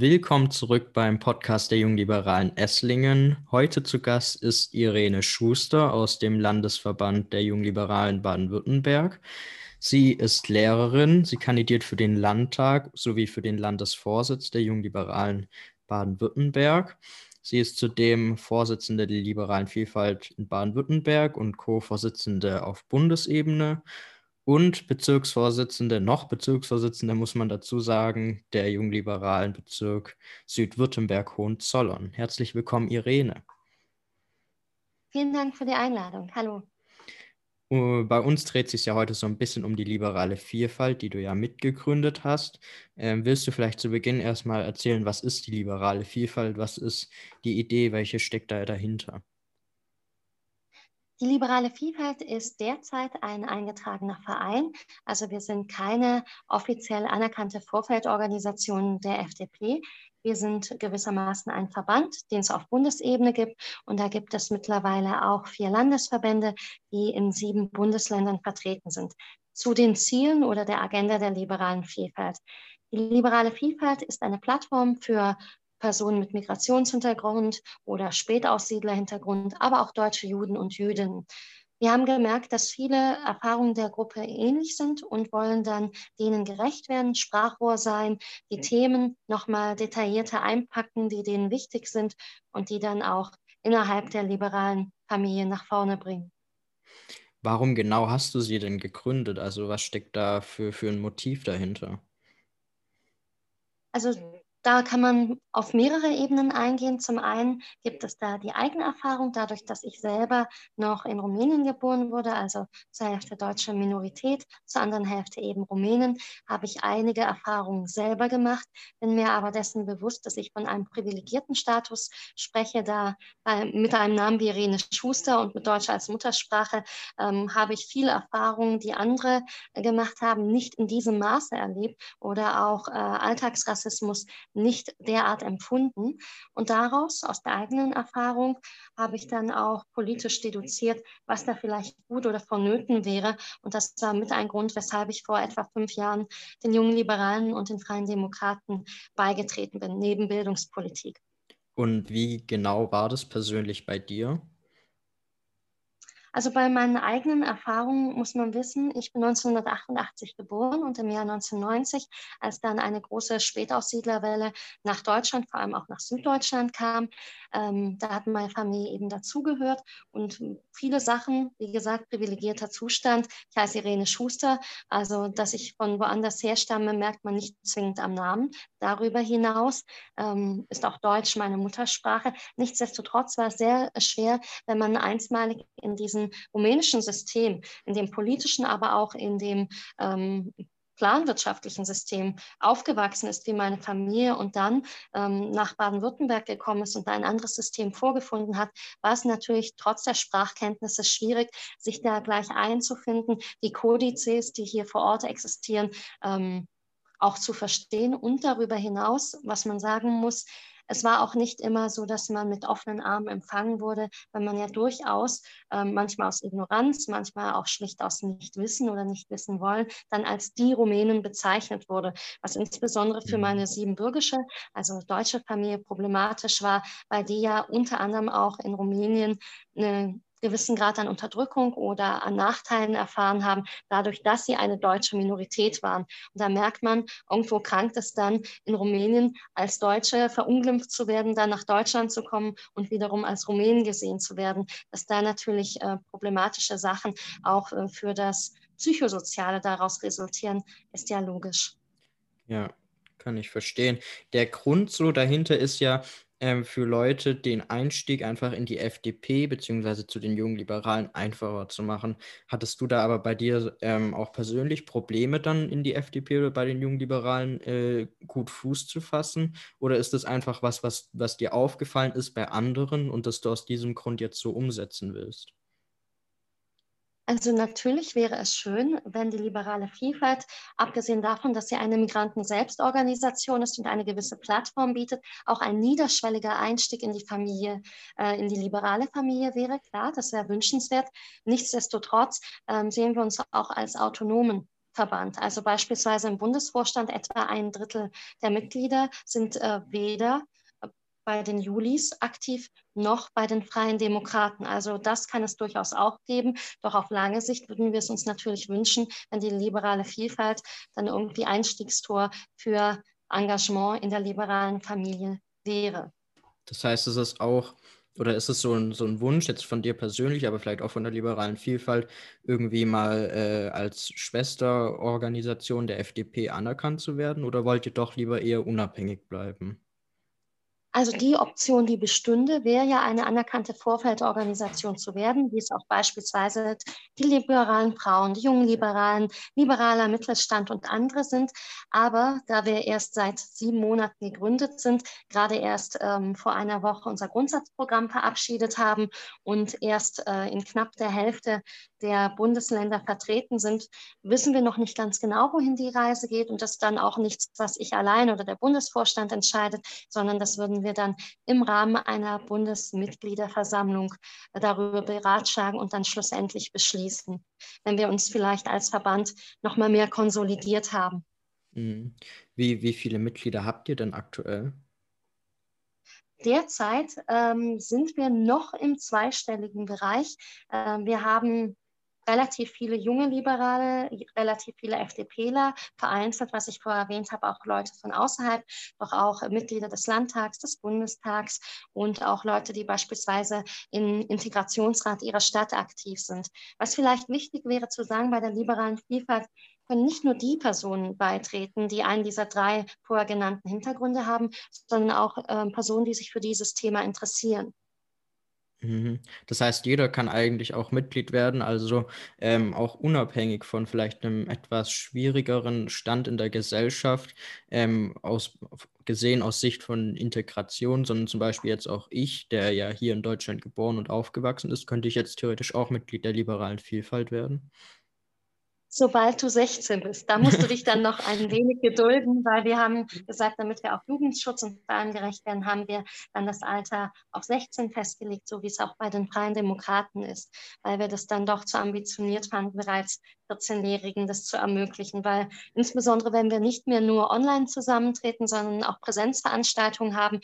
Willkommen zurück beim Podcast der Jungliberalen Esslingen. Heute zu Gast ist Irene Schuster aus dem Landesverband der Jungliberalen Baden-Württemberg. Sie ist Lehrerin, sie kandidiert für den Landtag sowie für den Landesvorsitz der Jungliberalen Baden-Württemberg. Sie ist zudem Vorsitzende der liberalen Vielfalt in Baden-Württemberg und Co-Vorsitzende auf Bundesebene und Bezirksvorsitzende, noch Bezirksvorsitzende muss man dazu sagen, der jungliberalen Bezirk Südwürttemberg-Hohenzollern. Herzlich willkommen, Irene. Vielen Dank für die Einladung. Hallo. Uh, bei uns dreht sich ja heute so ein bisschen um die liberale Vielfalt, die du ja mitgegründet hast. Ähm, willst du vielleicht zu Beginn erstmal erzählen, was ist die liberale Vielfalt? Was ist die Idee? Welche steckt da dahinter? Die liberale Vielfalt ist derzeit ein eingetragener Verein. Also wir sind keine offiziell anerkannte Vorfeldorganisation der FDP. Wir sind gewissermaßen ein Verband, den es auf Bundesebene gibt. Und da gibt es mittlerweile auch vier Landesverbände, die in sieben Bundesländern vertreten sind. Zu den Zielen oder der Agenda der liberalen Vielfalt. Die liberale Vielfalt ist eine Plattform für Personen mit Migrationshintergrund oder Spätaussiedlerhintergrund, aber auch deutsche Juden und Jüdinnen. Wir haben gemerkt, dass viele Erfahrungen der Gruppe ähnlich sind und wollen dann denen gerecht werden, Sprachrohr sein, die Themen nochmal detaillierter einpacken, die denen wichtig sind und die dann auch innerhalb der liberalen Familie nach vorne bringen. Warum genau hast du sie denn gegründet? Also was steckt da für, für ein Motiv dahinter? Also da kann man auf mehrere Ebenen eingehen. Zum einen gibt es da die Eigenerfahrung, dadurch, dass ich selber noch in Rumänien geboren wurde, also zur Hälfte deutsche Minorität, zur anderen Hälfte eben Rumänen, habe ich einige Erfahrungen selber gemacht, bin mir aber dessen bewusst, dass ich von einem privilegierten Status spreche, da äh, mit einem Namen wie Irene Schuster und mit Deutsch als Muttersprache ähm, habe ich viele Erfahrungen, die andere äh, gemacht haben, nicht in diesem Maße erlebt oder auch äh, Alltagsrassismus nicht derart empfunden. Und daraus, aus der eigenen Erfahrung, habe ich dann auch politisch deduziert, was da vielleicht gut oder vonnöten wäre. Und das war mit ein Grund, weshalb ich vor etwa fünf Jahren den jungen Liberalen und den Freien Demokraten beigetreten bin, neben Bildungspolitik. Und wie genau war das persönlich bei dir? Also bei meinen eigenen Erfahrungen muss man wissen, ich bin 1988 geboren und im Jahr 1990, als dann eine große Spätaussiedlerwelle nach Deutschland, vor allem auch nach Süddeutschland kam, ähm, da hat meine Familie eben dazugehört und viele Sachen, wie gesagt, privilegierter Zustand. Ich heiße Irene Schuster, also dass ich von woanders herstamme, merkt man nicht zwingend am Namen. Darüber hinaus ähm, ist auch Deutsch meine Muttersprache. Nichtsdestotrotz war es sehr schwer, wenn man einstmalig in diesen rumänischen System, in dem politischen, aber auch in dem ähm, planwirtschaftlichen System aufgewachsen ist wie meine Familie und dann ähm, nach Baden-Württemberg gekommen ist und ein anderes System vorgefunden hat, war es natürlich trotz der Sprachkenntnisse schwierig, sich da gleich einzufinden, die Kodizes, die hier vor Ort existieren, ähm, auch zu verstehen und darüber hinaus, was man sagen muss, es war auch nicht immer so, dass man mit offenen Armen empfangen wurde, weil man ja durchaus äh, manchmal aus Ignoranz, manchmal auch schlicht aus Nichtwissen oder nicht wissen wollen, dann als die Rumänen bezeichnet wurde, was insbesondere für meine mhm. siebenbürgische, also deutsche Familie problematisch war, weil die ja unter anderem auch in Rumänien eine gewissen Grad an Unterdrückung oder an Nachteilen erfahren haben, dadurch, dass sie eine deutsche Minorität waren. Und da merkt man, irgendwo krankt es dann in Rumänien als Deutsche verunglimpft zu werden, dann nach Deutschland zu kommen und wiederum als Rumänen gesehen zu werden, dass da natürlich äh, problematische Sachen auch äh, für das Psychosoziale daraus resultieren, ist ja logisch. Ja, kann ich verstehen. Der Grund so dahinter ist ja, ähm, für Leute den Einstieg einfach in die FDP beziehungsweise zu den jungen Liberalen einfacher zu machen. Hattest du da aber bei dir ähm, auch persönlich Probleme dann in die FDP oder bei den jungen Liberalen äh, gut Fuß zu fassen? Oder ist das einfach was, was, was dir aufgefallen ist bei anderen und das du aus diesem Grund jetzt so umsetzen willst? Also natürlich wäre es schön, wenn die liberale Vielfalt, abgesehen davon, dass sie eine Migranten-Selbstorganisation ist und eine gewisse Plattform bietet, auch ein niederschwelliger Einstieg in die Familie, äh, in die liberale Familie wäre. Klar, das wäre wünschenswert. Nichtsdestotrotz äh, sehen wir uns auch als autonomen Verband. Also beispielsweise im Bundesvorstand etwa ein Drittel der Mitglieder sind äh, weder bei den Julis aktiv noch bei den Freien Demokraten. Also das kann es durchaus auch geben. Doch auf lange Sicht würden wir es uns natürlich wünschen, wenn die liberale Vielfalt dann irgendwie Einstiegstor für Engagement in der liberalen Familie wäre. Das heißt, es ist auch, oder ist es so ein, so ein Wunsch jetzt von dir persönlich, aber vielleicht auch von der liberalen Vielfalt, irgendwie mal äh, als Schwesterorganisation der FDP anerkannt zu werden? Oder wollt ihr doch lieber eher unabhängig bleiben? Also die Option, die bestünde, wäre ja eine anerkannte Vorfeldorganisation zu werden, wie es auch beispielsweise die liberalen Frauen, die jungen Liberalen, liberaler Mittelstand und andere sind. Aber da wir erst seit sieben Monaten gegründet sind, gerade erst ähm, vor einer Woche unser Grundsatzprogramm verabschiedet haben und erst äh, in knapp der Hälfte der Bundesländer vertreten sind, wissen wir noch nicht ganz genau, wohin die Reise geht. Und das ist dann auch nichts, was ich allein oder der Bundesvorstand entscheidet, sondern das würden wir dann im Rahmen einer Bundesmitgliederversammlung darüber beratschlagen und dann schlussendlich beschließen, wenn wir uns vielleicht als Verband noch mal mehr konsolidiert haben. Mhm. Wie, wie viele Mitglieder habt ihr denn aktuell? Derzeit ähm, sind wir noch im zweistelligen Bereich. Ähm, wir haben relativ viele junge Liberale, relativ viele FDPler, vereinzelt, was ich vorher erwähnt habe, auch Leute von außerhalb, doch auch Mitglieder des Landtags, des Bundestags und auch Leute, die beispielsweise im Integrationsrat ihrer Stadt aktiv sind. Was vielleicht wichtig wäre zu sagen bei der liberalen Vielfalt, können nicht nur die Personen beitreten, die einen dieser drei vorher genannten Hintergründe haben, sondern auch äh, Personen, die sich für dieses Thema interessieren. Mhm. Das heißt, jeder kann eigentlich auch Mitglied werden, also ähm, auch unabhängig von vielleicht einem etwas schwierigeren Stand in der Gesellschaft, ähm, aus, gesehen aus Sicht von Integration, sondern zum Beispiel jetzt auch ich, der ja hier in Deutschland geboren und aufgewachsen ist, könnte ich jetzt theoretisch auch Mitglied der liberalen Vielfalt werden sobald du 16 bist. Da musst du dich dann noch ein wenig gedulden, weil wir haben gesagt, damit wir auch Jugendschutz und Frauen gerecht werden, haben wir dann das Alter auf 16 festgelegt, so wie es auch bei den Freien Demokraten ist, weil wir das dann doch zu ambitioniert fanden, bereits 14-Jährigen das zu ermöglichen, weil insbesondere wenn wir nicht mehr nur online zusammentreten, sondern auch Präsenzveranstaltungen haben,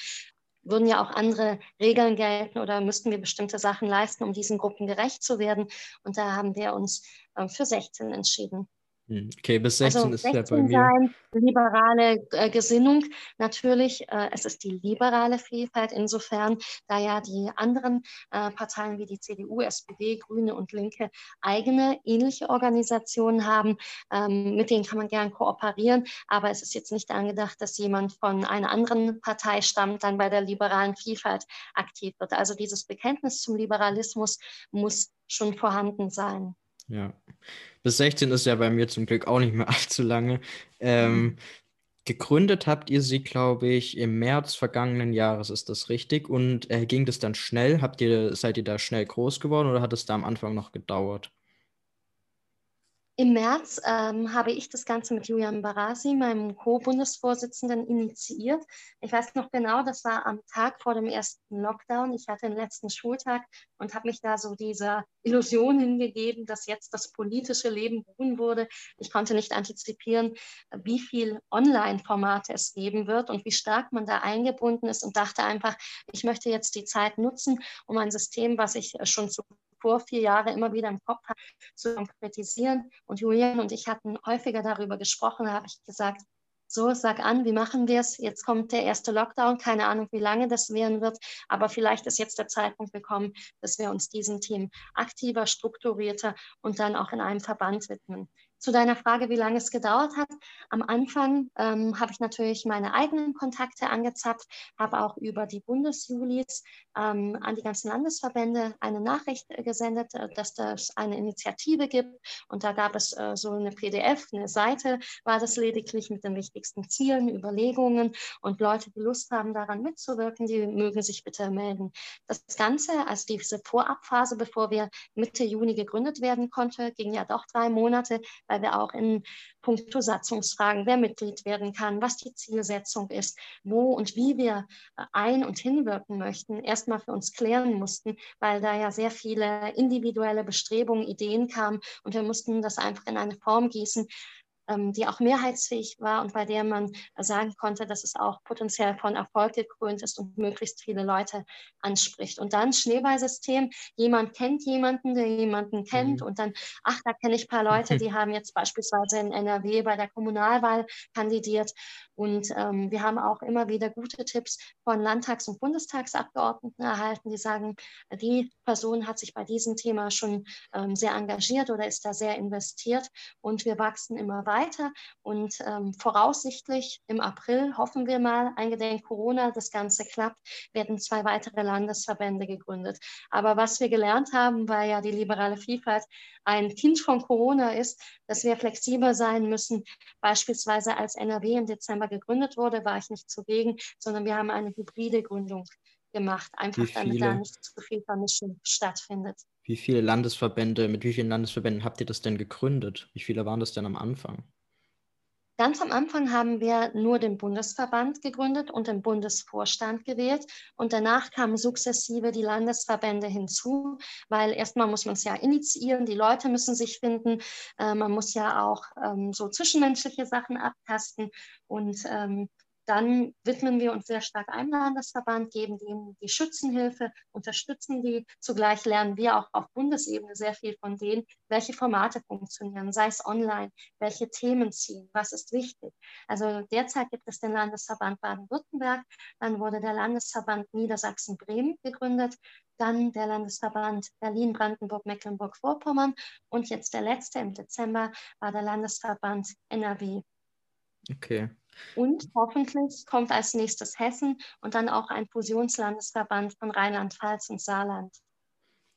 würden ja auch andere Regeln gelten oder müssten wir bestimmte Sachen leisten, um diesen Gruppen gerecht zu werden. Und da haben wir uns äh, für 16 entschieden. Hm, okay, bis 16 also ist 16 ja bei mir. Sein, liberale äh, Gesinnung. Natürlich, äh, es ist die liberale Vielfalt insofern, da ja die anderen äh, Parteien wie die CDU, SPD, Grüne und Linke eigene ähnliche Organisationen haben. Ähm, mit denen kann man gern kooperieren, aber es ist jetzt nicht angedacht, dass jemand von einer anderen Partei stammt, dann bei der liberalen Vielfalt aktiv wird. Also dieses Bekenntnis zum Liberalismus muss schon vorhanden sein. Ja. Bis 16 ist ja bei mir zum Glück auch nicht mehr allzu lange. Ähm, mhm. Gegründet habt ihr sie, glaube ich, im März vergangenen Jahres, ist das richtig? Und äh, ging das dann schnell? Habt ihr, seid ihr da schnell groß geworden oder hat es da am Anfang noch gedauert? Im März ähm, habe ich das Ganze mit Julian Barasi, meinem Co-Bundesvorsitzenden, initiiert. Ich weiß noch genau, das war am Tag vor dem ersten Lockdown. Ich hatte den letzten Schultag und habe mich da so dieser Illusion hingegeben, dass jetzt das politische Leben ruhen würde. Ich konnte nicht antizipieren, wie viel Online-Formate es geben wird und wie stark man da eingebunden ist und dachte einfach, ich möchte jetzt die Zeit nutzen, um ein System, was ich schon zu vor vier Jahren immer wieder im Kopf habe, zu konkretisieren. Und Julian und ich hatten häufiger darüber gesprochen, da habe ich gesagt, so, sag an, wie machen wir es? Jetzt kommt der erste Lockdown, keine Ahnung, wie lange das werden wird, aber vielleicht ist jetzt der Zeitpunkt gekommen, dass wir uns diesen Themen aktiver, strukturierter und dann auch in einem Verband widmen. Zu deiner Frage, wie lange es gedauert hat. Am Anfang ähm, habe ich natürlich meine eigenen Kontakte angezapft, habe auch über die Bundesjulis ähm, an die ganzen Landesverbände eine Nachricht äh, gesendet, äh, dass das eine Initiative gibt. Und da gab es äh, so eine PDF, eine Seite war das lediglich mit den wichtigsten Zielen, Überlegungen und Leute, die Lust haben, daran mitzuwirken, die mögen sich bitte melden. Das Ganze, also diese Vorabphase, bevor wir Mitte Juni gegründet werden konnte, ging ja doch drei Monate, weil wir auch in puncto Satzungsfragen, wer Mitglied werden kann, was die Zielsetzung ist, wo und wie wir äh, ein- und hinwirken möchten, erstmal für uns klären mussten, weil da ja sehr viele individuelle Bestrebungen, Ideen kamen und wir mussten das einfach in eine Form gießen, die auch mehrheitsfähig war und bei der man sagen konnte, dass es auch potenziell von Erfolg gekrönt ist und möglichst viele Leute anspricht. Und dann Schneeballsystem, jemand kennt jemanden, der jemanden kennt mhm. und dann, ach, da kenne ich ein paar Leute, die haben jetzt beispielsweise in NRW bei der Kommunalwahl kandidiert und ähm, wir haben auch immer wieder gute Tipps von Landtags- und Bundestagsabgeordneten erhalten, die sagen, die Person hat sich bei diesem Thema schon ähm, sehr engagiert oder ist da sehr investiert und wir wachsen immer weiter. Und ähm, voraussichtlich im April, hoffen wir mal, eingedenk Corona, das Ganze klappt, werden zwei weitere Landesverbände gegründet. Aber was wir gelernt haben, weil ja die liberale Vielfalt ein Kind von Corona ist, dass wir flexibel sein müssen. Beispielsweise als NRW im Dezember gegründet wurde, war ich nicht zugegen, sondern wir haben eine hybride Gründung gemacht, einfach damit da nicht zu viel Vermischung stattfindet. Wie viele Landesverbände, mit wie vielen Landesverbänden habt ihr das denn gegründet? Wie viele waren das denn am Anfang? Ganz am Anfang haben wir nur den Bundesverband gegründet und den Bundesvorstand gewählt. Und danach kamen sukzessive die Landesverbände hinzu, weil erstmal muss man es ja initiieren, die Leute müssen sich finden, äh, man muss ja auch ähm, so zwischenmenschliche Sachen abtasten. Und ähm, dann widmen wir uns sehr stark einem Landesverband, geben denen die Schützenhilfe, unterstützen die. Zugleich lernen wir auch auf Bundesebene sehr viel von denen, welche Formate funktionieren, sei es online, welche Themen ziehen, was ist wichtig. Also derzeit gibt es den Landesverband Baden-Württemberg, dann wurde der Landesverband Niedersachsen-Bremen gegründet, dann der Landesverband Berlin-Brandenburg-Mecklenburg-Vorpommern und jetzt der letzte im Dezember war der Landesverband NRW. Okay. Und hoffentlich kommt als nächstes Hessen und dann auch ein Fusionslandesverband von Rheinland-Pfalz und Saarland.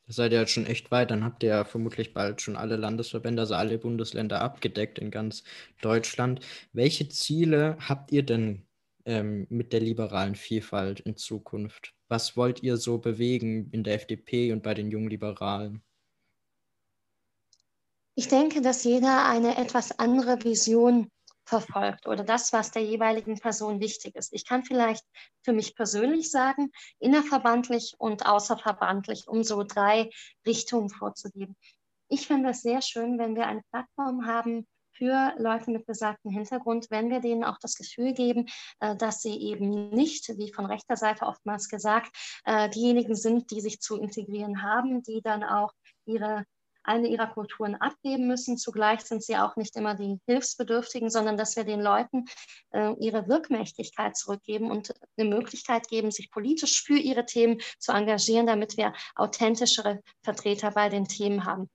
Da seid ihr halt schon echt weit. Dann habt ihr ja vermutlich bald schon alle Landesverbände, also alle Bundesländer abgedeckt in ganz Deutschland. Welche Ziele habt ihr denn ähm, mit der liberalen Vielfalt in Zukunft? Was wollt ihr so bewegen in der FDP und bei den jungen Liberalen? Ich denke, dass jeder eine etwas andere Vision verfolgt oder das, was der jeweiligen Person wichtig ist. Ich kann vielleicht für mich persönlich sagen, innerverbandlich und außerverbandlich, um so drei Richtungen vorzugeben. Ich finde es sehr schön, wenn wir eine Plattform haben für Leute mit besagtem Hintergrund, wenn wir denen auch das Gefühl geben, äh, dass sie eben nicht, wie von rechter Seite oftmals gesagt, äh, diejenigen sind, die sich zu integrieren haben, die dann auch ihre eine ihrer Kulturen abgeben müssen. Zugleich sind sie auch nicht immer die Hilfsbedürftigen, sondern dass wir den Leuten äh, ihre Wirkmächtigkeit zurückgeben und eine Möglichkeit geben, sich politisch für ihre Themen zu engagieren, damit wir authentischere Vertreter bei den Themen haben.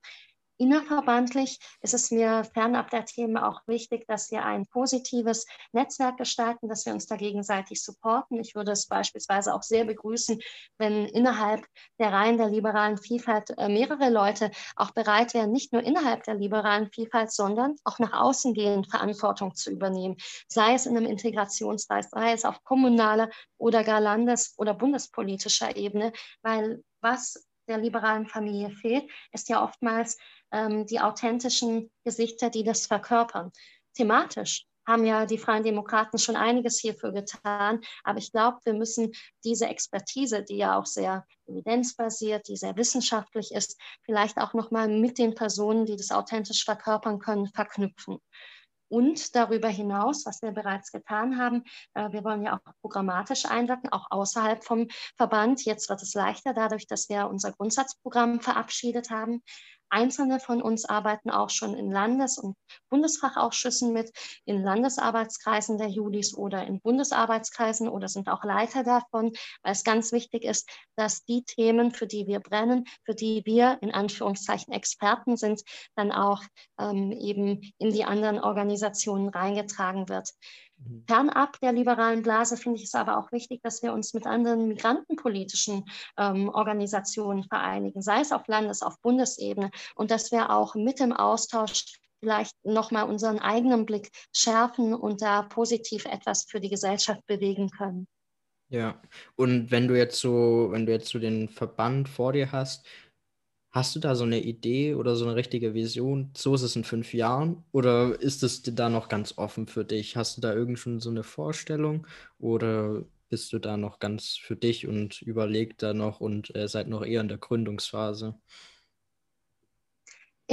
Innerverbandlich ist es mir fernab der Themen auch wichtig, dass wir ein positives Netzwerk gestalten, dass wir uns da gegenseitig supporten. Ich würde es beispielsweise auch sehr begrüßen, wenn innerhalb der Reihen der liberalen Vielfalt äh, mehrere Leute auch bereit wären, nicht nur innerhalb der liberalen Vielfalt, sondern auch nach außen gehend Verantwortung zu übernehmen, sei es in einem Integrationsreis, sei es auf kommunaler oder gar landes- oder bundespolitischer Ebene, weil was der liberalen Familie fehlt, ist ja oftmals ähm, die authentischen Gesichter, die das verkörpern. Thematisch haben ja die Freien Demokraten schon einiges hierfür getan. Aber ich glaube, wir müssen diese Expertise, die ja auch sehr evidenzbasiert, die sehr wissenschaftlich ist, vielleicht auch nochmal mit den Personen, die das authentisch verkörpern können, verknüpfen. Und darüber hinaus, was wir bereits getan haben, äh, wir wollen ja auch programmatisch einwirken, auch außerhalb vom Verband. Jetzt wird es leichter, dadurch, dass wir unser Grundsatzprogramm verabschiedet haben. Einzelne von uns arbeiten auch schon in Landes- und Bundesfachausschüssen mit, in Landesarbeitskreisen der Judis oder in Bundesarbeitskreisen oder sind auch Leiter davon, weil es ganz wichtig ist, dass die Themen, für die wir brennen, für die wir in Anführungszeichen Experten sind, dann auch ähm, eben in die anderen Organisationen reingetragen wird. Mhm. Fernab der liberalen Blase finde ich es aber auch wichtig, dass wir uns mit anderen migrantenpolitischen ähm, Organisationen vereinigen, sei es auf Landes-, auf Bundesebene und dass wir auch mit dem Austausch vielleicht nochmal unseren eigenen Blick schärfen und da positiv etwas für die Gesellschaft bewegen können. Ja, und wenn du jetzt so, wenn du jetzt so den Verband vor dir hast, Hast du da so eine Idee oder so eine richtige Vision? So ist es in fünf Jahren? Oder ist es da noch ganz offen für dich? Hast du da irgend schon so eine Vorstellung? Oder bist du da noch ganz für dich und überlegt da noch und äh, seid noch eher in der Gründungsphase?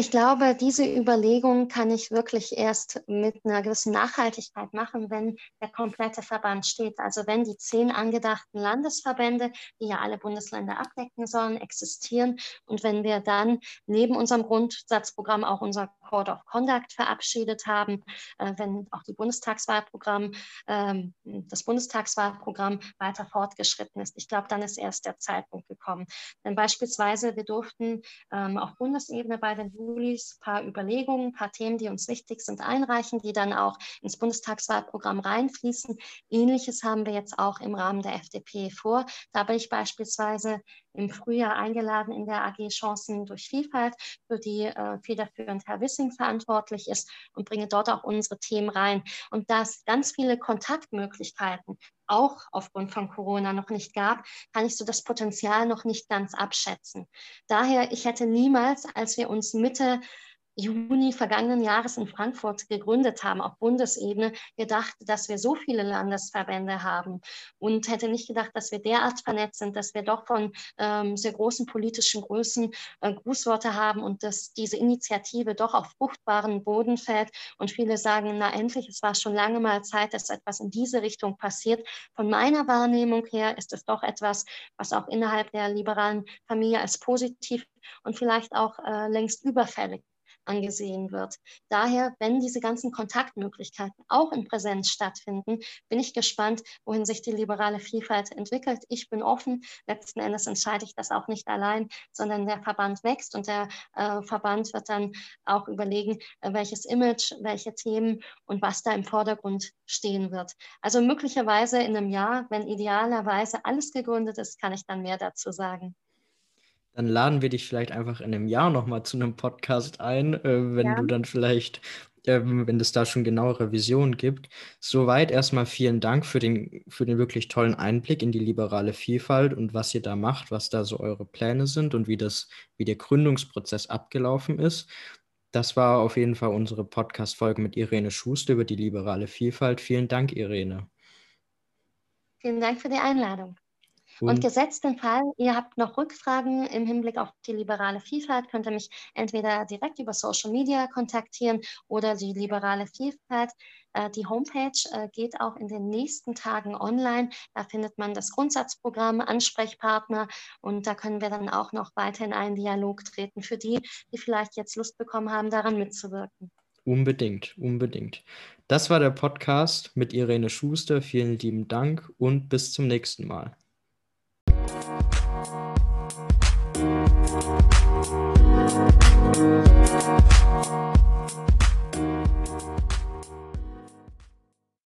Ich glaube, diese Überlegung kann ich wirklich erst mit einer gewissen Nachhaltigkeit machen, wenn der komplette Verband steht. Also wenn die zehn angedachten Landesverbände, die ja alle Bundesländer abdecken sollen, existieren und wenn wir dann neben unserem Grundsatzprogramm auch unser Code of Conduct verabschiedet haben, äh, wenn auch die Bundestagswahlprogramm, äh, das Bundestagswahlprogramm weiter fortgeschritten ist. Ich glaube, dann ist erst der Zeitpunkt gekommen. Denn beispielsweise, wir durften ähm, auf Bundesebene bei den Julis ein paar Überlegungen, ein paar Themen, die uns wichtig sind, einreichen, die dann auch ins Bundestagswahlprogramm reinfließen. Ähnliches haben wir jetzt auch im Rahmen der FDP vor. Da bin ich beispielsweise im Frühjahr eingeladen in der AG Chancen durch Vielfalt, für die äh, federführend Herr Wissing verantwortlich ist und bringe dort auch unsere Themen rein. Und da es ganz viele Kontaktmöglichkeiten auch aufgrund von Corona noch nicht gab, kann ich so das Potenzial noch nicht ganz abschätzen. Daher, ich hätte niemals, als wir uns Mitte Juni vergangenen Jahres in Frankfurt gegründet haben, auf Bundesebene, gedacht, dass wir so viele Landesverbände haben und hätte nicht gedacht, dass wir derart vernetzt sind, dass wir doch von ähm, sehr großen politischen Größen äh, Grußworte haben und dass diese Initiative doch auf fruchtbaren Boden fällt. Und viele sagen, na endlich, es war schon lange mal Zeit, dass etwas in diese Richtung passiert. Von meiner Wahrnehmung her ist es doch etwas, was auch innerhalb der liberalen Familie als positiv und vielleicht auch äh, längst überfällig angesehen wird. Daher, wenn diese ganzen Kontaktmöglichkeiten auch in Präsenz stattfinden, bin ich gespannt, wohin sich die liberale Vielfalt entwickelt. Ich bin offen. Letzten Endes entscheide ich das auch nicht allein, sondern der Verband wächst und der äh, Verband wird dann auch überlegen, äh, welches Image, welche Themen und was da im Vordergrund stehen wird. Also möglicherweise in einem Jahr, wenn idealerweise alles gegründet ist, kann ich dann mehr dazu sagen. Dann laden wir dich vielleicht einfach in einem Jahr nochmal zu einem Podcast ein, äh, wenn ja. du dann vielleicht, äh, wenn es da schon genauere Visionen gibt. Soweit erstmal vielen Dank für den, für den wirklich tollen Einblick in die liberale Vielfalt und was ihr da macht, was da so eure Pläne sind und wie das, wie der Gründungsprozess abgelaufen ist. Das war auf jeden Fall unsere Podcast-Folge mit Irene Schuster über die liberale Vielfalt. Vielen Dank, Irene. Vielen Dank für die Einladung. Und gesetzt den Fall, ihr habt noch Rückfragen im Hinblick auf die liberale Vielfalt, könnt ihr mich entweder direkt über Social Media kontaktieren oder die liberale Vielfalt. Äh, die Homepage äh, geht auch in den nächsten Tagen online. Da findet man das Grundsatzprogramm, Ansprechpartner und da können wir dann auch noch weiter in einen Dialog treten für die, die vielleicht jetzt Lust bekommen haben, daran mitzuwirken. Unbedingt, unbedingt. Das war der Podcast mit Irene Schuster. Vielen lieben Dank und bis zum nächsten Mal. Thank you.